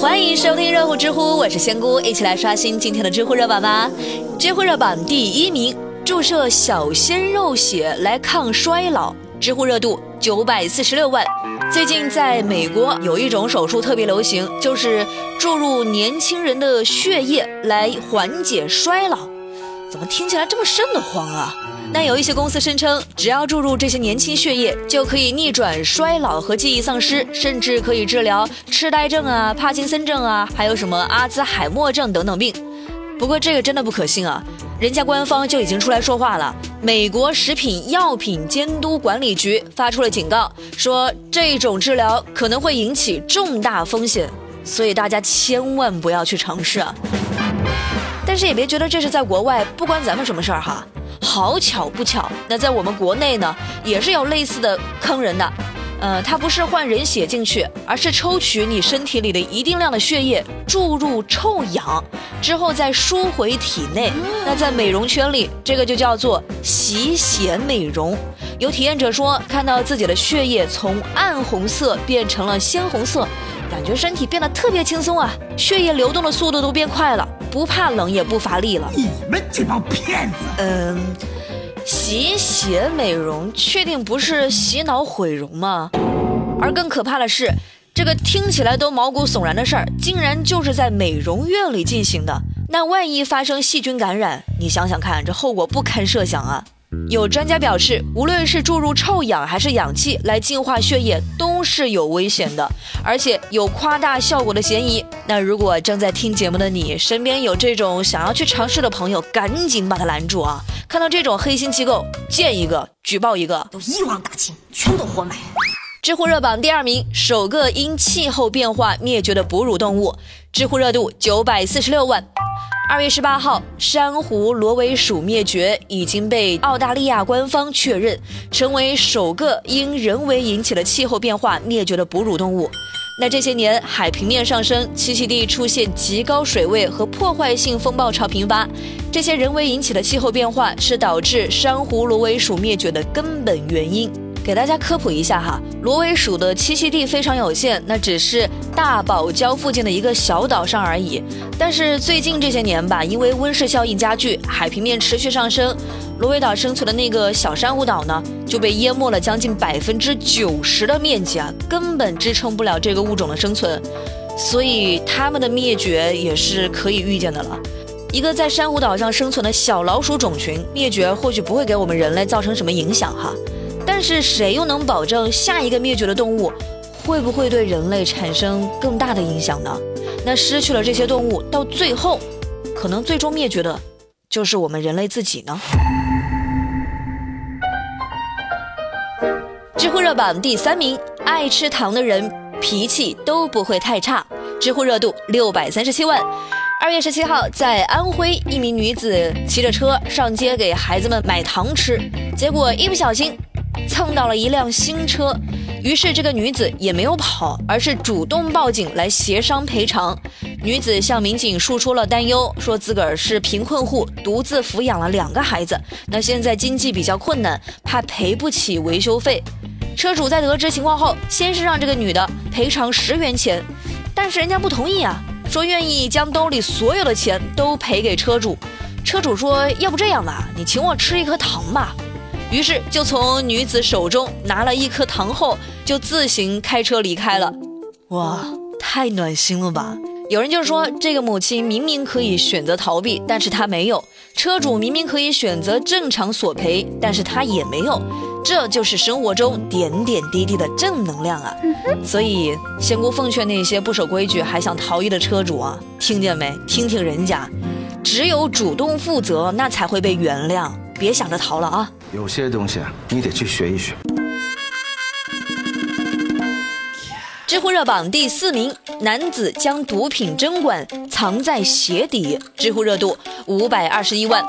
欢迎收听热乎知乎，我是仙姑，一起来刷新今天的知乎热榜吧。知乎热榜第一名，注射小鲜肉血来抗衰老，知乎热度九百四十六万。最近在美国有一种手术特别流行，就是注入年轻人的血液来缓解衰老。怎么听起来这么瘆得慌啊？那有一些公司声称，只要注入这些年轻血液，就可以逆转衰老和记忆丧失，甚至可以治疗痴呆症啊、帕金森症啊，还有什么阿兹海默症等等病。不过这个真的不可信啊！人家官方就已经出来说话了，美国食品药品监督管理局发出了警告，说这种治疗可能会引起重大风险，所以大家千万不要去尝试啊！但是也别觉得这是在国外不关咱们什么事儿哈。好巧不巧，那在我们国内呢，也是有类似的坑人的。呃，它不是换人血进去，而是抽取你身体里的一定量的血液，注入臭氧，之后再输回体内。那在美容圈里，这个就叫做洗血美容。有体验者说，看到自己的血液从暗红色变成了鲜红色，感觉身体变得特别轻松啊，血液流动的速度都变快了。不怕冷也不乏力了。你们这帮骗子！嗯，洗血美容确定不是洗脑毁容吗？而更可怕的是，这个听起来都毛骨悚然的事儿，竟然就是在美容院里进行的。那万一发生细菌感染，你想想看，这后果不堪设想啊！有专家表示，无论是注入臭氧还是氧气来净化血液，都是有危险的，而且有夸大效果的嫌疑。那如果正在听节目的你，身边有这种想要去尝试的朋友，赶紧把他拦住啊！看到这种黑心机构，见一个举报一个，都一网打尽，全都活埋。知乎热榜第二名，首个因气候变化灭绝的哺乳动物，知乎热度九百四十六万。二月十八号，珊瑚螺尾鼠灭绝已经被澳大利亚官方确认，成为首个因人为引起的气候变化灭绝的哺乳动物。那这些年，海平面上升，栖息地出现极高水位和破坏性风暴潮频发，这些人为引起的气候变化是导致珊瑚螺尾鼠灭绝的根本原因。给大家科普一下哈，螺尾鼠的栖息地非常有限，那只是大堡礁附近的一个小岛上而已。但是最近这些年吧，因为温室效应加剧，海平面持续上升，螺尾岛生存的那个小珊瑚岛呢，就被淹没了将近百分之九十的面积啊，根本支撑不了这个物种的生存，所以它们的灭绝也是可以预见的了。一个在珊瑚岛上生存的小老鼠种群灭绝，或许不会给我们人类造成什么影响哈。但是谁又能保证下一个灭绝的动物会不会对人类产生更大的影响呢？那失去了这些动物，到最后，可能最终灭绝的，就是我们人类自己呢？知乎热榜第三名，爱吃糖的人脾气都不会太差，知乎热度六百三十七万。二月十七号，在安徽，一名女子骑着车上街给孩子们买糖吃，结果一不小心。蹭到了一辆新车，于是这个女子也没有跑，而是主动报警来协商赔偿。女子向民警诉说了担忧，说自个儿是贫困户，独自抚养了两个孩子，那现在经济比较困难，怕赔不起维修费。车主在得知情况后，先是让这个女的赔偿十元钱，但是人家不同意啊，说愿意将兜里所有的钱都赔给车主。车主说，要不这样吧，你请我吃一颗糖吧。于是就从女子手中拿了一颗糖后，就自行开车离开了。哇，太暖心了吧！有人就说，这个母亲明明可以选择逃避，但是她没有；车主明明可以选择正常索赔，但是他也没有。这就是生活中点点滴滴的正能量啊！所以仙姑奉劝那些不守规矩还想逃逸的车主啊，听见没？听听人家，只有主动负责，那才会被原谅。别想着逃了啊！有些东西啊，你得去学一学。知乎热榜第四名，男子将毒品针管藏在鞋底，知乎热度五百二十一万。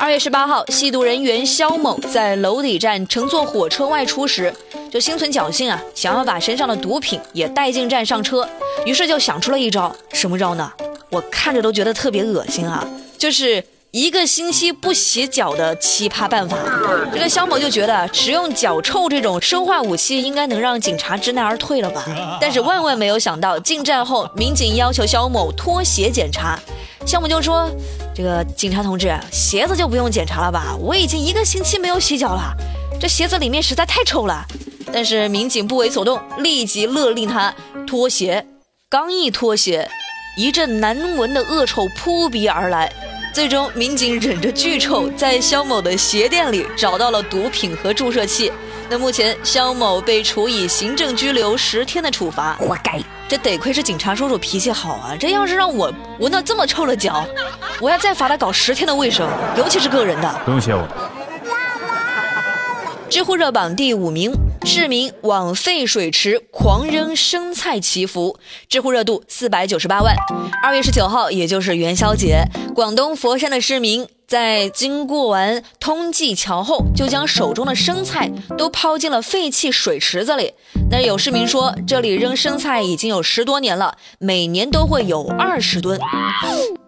二月十八号，吸毒人员肖某在娄底站乘坐火车外出时，就心存侥幸啊，想要把身上的毒品也带进站上车，于是就想出了一招，什么招呢？我看着都觉得特别恶心啊，就是。一个星期不洗脚的奇葩办法。这个肖某就觉得使用脚臭这种生化武器应该能让警察知难而退了吧？但是万万没有想到，进站后民警要求肖某脱鞋检查，肖某就说：“这个警察同志，鞋子就不用检查了吧？我已经一个星期没有洗脚了，这鞋子里面实在太臭了。”但是民警不为所动，立即勒令他脱鞋。刚一脱鞋，一阵难闻的恶臭扑鼻而来。最终，民警忍着巨臭，在肖某的鞋店里找到了毒品和注射器。那目前，肖某被处以行政拘留十天的处罚。活该！这得亏是警察叔叔脾气好啊！这要是让我闻到这么臭的脚，我要再罚他搞十天的卫生，尤其是个人的。不用谢我。知乎热榜第五名。市民往废水池狂扔生菜祈福，知乎热度四百九十八万。二月十九号，也就是元宵节，广东佛山的市民在经过完通济桥后，就将手中的生菜都抛进了废弃水池子里。那有市民说，这里扔生菜已经有十多年了，每年都会有二十吨。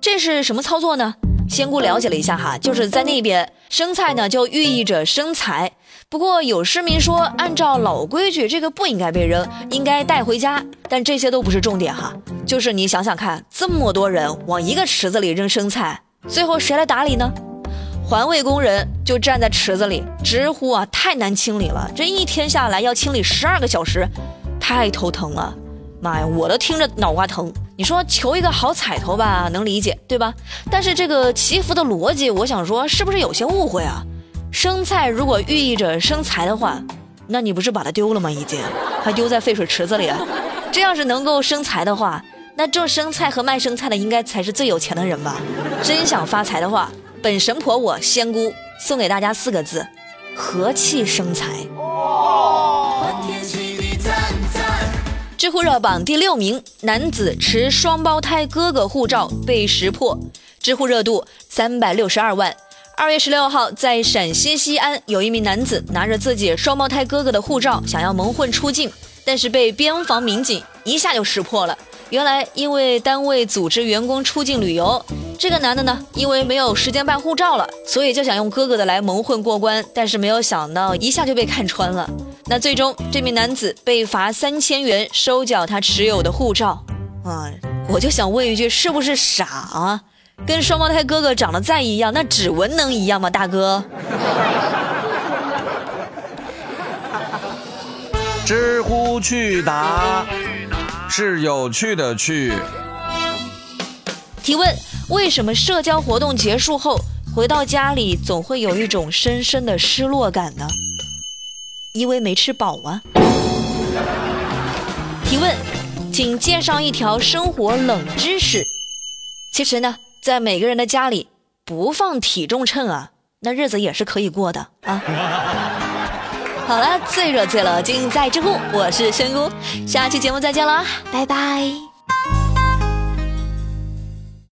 这是什么操作呢？仙姑了解了一下哈，就是在那边生菜呢，就寓意着生财。不过有市民说，按照老规矩，这个不应该被扔，应该带回家。但这些都不是重点哈，就是你想想看，这么多人往一个池子里扔生菜，最后谁来打理呢？环卫工人就站在池子里直呼啊，太难清理了，这一天下来要清理十二个小时，太头疼了。妈呀，我都听着脑瓜疼。你说求一个好彩头吧，能理解对吧？但是这个祈福的逻辑，我想说是不是有些误会啊？生菜如果寓意着生财的话，那你不是把它丢了吗？已经还丢在废水池子里。这要是能够生财的话，那种生菜和卖生菜的应该才是最有钱的人吧？真想发财的话，本神婆我仙姑送给大家四个字：和气生财。知乎热榜第六名，男子持双胞胎哥哥护照被识破，知乎热度三百六十二万。二月十六号，在陕西西安，有一名男子拿着自己双胞胎哥哥的护照，想要蒙混出境，但是被边防民警一下就识破了。原来，因为单位组织员工出境旅游，这个男的呢，因为没有时间办护照了，所以就想用哥哥的来蒙混过关，但是没有想到一下就被看穿了。那最终，这名男子被罚三千元，收缴他持有的护照。啊，我就想问一句，是不是傻啊？跟双胞胎哥哥长得再一样，那指纹能一样吗，大哥？知乎去答是有趣的趣。提问：为什么社交活动结束后回到家里总会有一种深深的失落感呢？因为没吃饱啊。提问：请介绍一条生活冷知识。其实呢。在每个人的家里不放体重秤啊，那日子也是可以过的啊。好了，最热最冷尽在知乎，我是仙姑，下期节目再见了，拜拜。